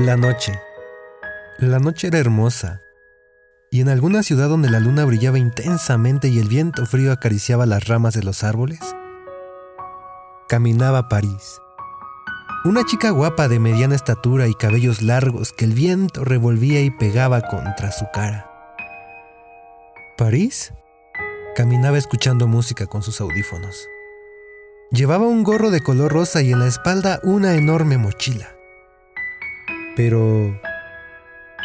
La noche. La noche era hermosa, y en alguna ciudad donde la luna brillaba intensamente y el viento frío acariciaba las ramas de los árboles, caminaba París. Una chica guapa de mediana estatura y cabellos largos que el viento revolvía y pegaba contra su cara. París caminaba escuchando música con sus audífonos. Llevaba un gorro de color rosa y en la espalda una enorme mochila. Pero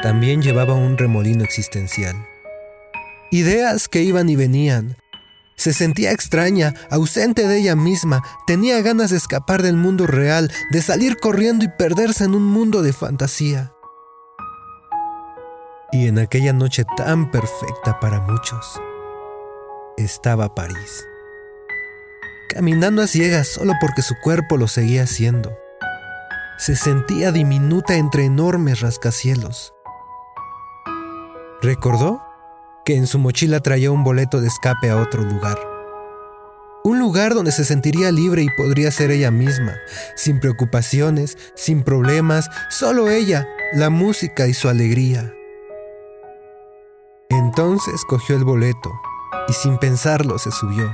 también llevaba un remolino existencial. Ideas que iban y venían. Se sentía extraña, ausente de ella misma, tenía ganas de escapar del mundo real, de salir corriendo y perderse en un mundo de fantasía. Y en aquella noche tan perfecta para muchos, estaba París caminando a ciegas solo porque su cuerpo lo seguía haciendo. Se sentía diminuta entre enormes rascacielos. Recordó que en su mochila traía un boleto de escape a otro lugar. Un lugar donde se sentiría libre y podría ser ella misma, sin preocupaciones, sin problemas, solo ella, la música y su alegría. Entonces cogió el boleto y sin pensarlo se subió.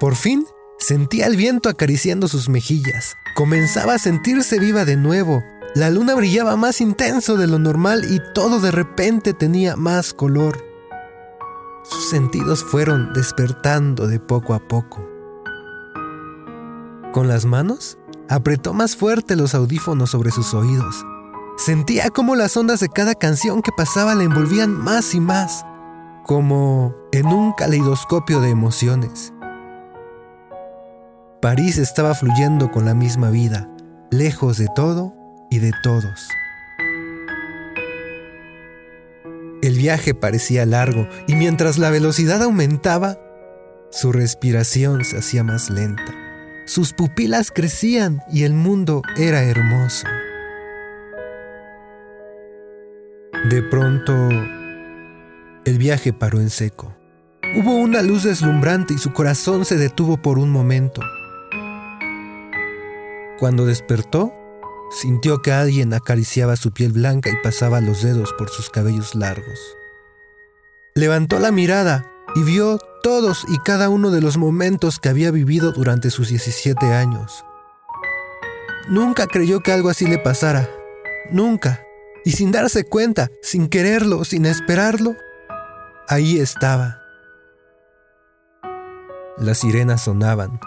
Por fin sentía el viento acariciando sus mejillas. Comenzaba a sentirse viva de nuevo. La luna brillaba más intenso de lo normal y todo de repente tenía más color. Sus sentidos fueron despertando de poco a poco. Con las manos, apretó más fuerte los audífonos sobre sus oídos. Sentía como las ondas de cada canción que pasaba la envolvían más y más, como en un caleidoscopio de emociones. París estaba fluyendo con la misma vida, lejos de todo y de todos. El viaje parecía largo y mientras la velocidad aumentaba, su respiración se hacía más lenta. Sus pupilas crecían y el mundo era hermoso. De pronto, el viaje paró en seco. Hubo una luz deslumbrante y su corazón se detuvo por un momento. Cuando despertó, sintió que alguien acariciaba su piel blanca y pasaba los dedos por sus cabellos largos. Levantó la mirada y vio todos y cada uno de los momentos que había vivido durante sus 17 años. Nunca creyó que algo así le pasara. Nunca. Y sin darse cuenta, sin quererlo, sin esperarlo, ahí estaba. Las sirenas sonaban.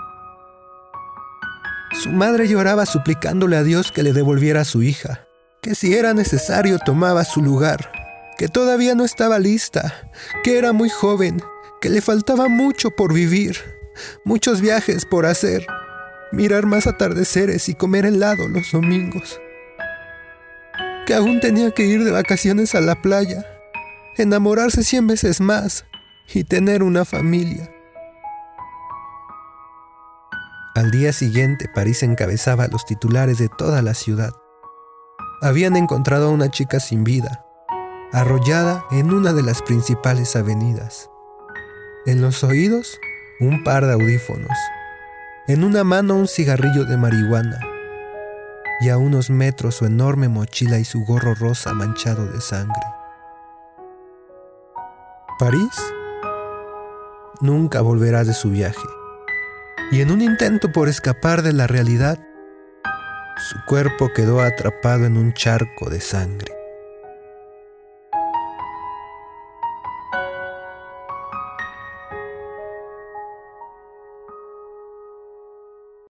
Su madre lloraba suplicándole a Dios que le devolviera a su hija, que si era necesario tomaba su lugar, que todavía no estaba lista, que era muy joven, que le faltaba mucho por vivir, muchos viajes por hacer, mirar más atardeceres y comer helado los domingos, que aún tenía que ir de vacaciones a la playa, enamorarse cien veces más y tener una familia. Al día siguiente, París encabezaba los titulares de toda la ciudad. Habían encontrado a una chica sin vida, arrollada en una de las principales avenidas. En los oídos, un par de audífonos. En una mano, un cigarrillo de marihuana. Y a unos metros, su enorme mochila y su gorro rosa manchado de sangre. París nunca volverá de su viaje y en un intento por escapar de la realidad, su cuerpo quedó atrapado en un charco de sangre.